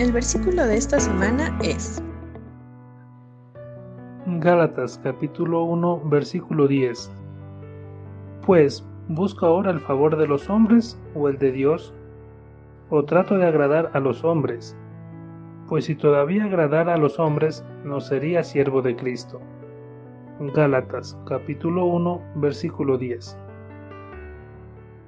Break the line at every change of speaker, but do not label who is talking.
El versículo de esta semana es
Gálatas capítulo 1 versículo 10. Pues, ¿busco ahora el favor de los hombres o el de Dios? ¿O trato de agradar a los hombres? Pues si todavía agradara a los hombres, no sería siervo de Cristo. Gálatas capítulo 1 versículo 10.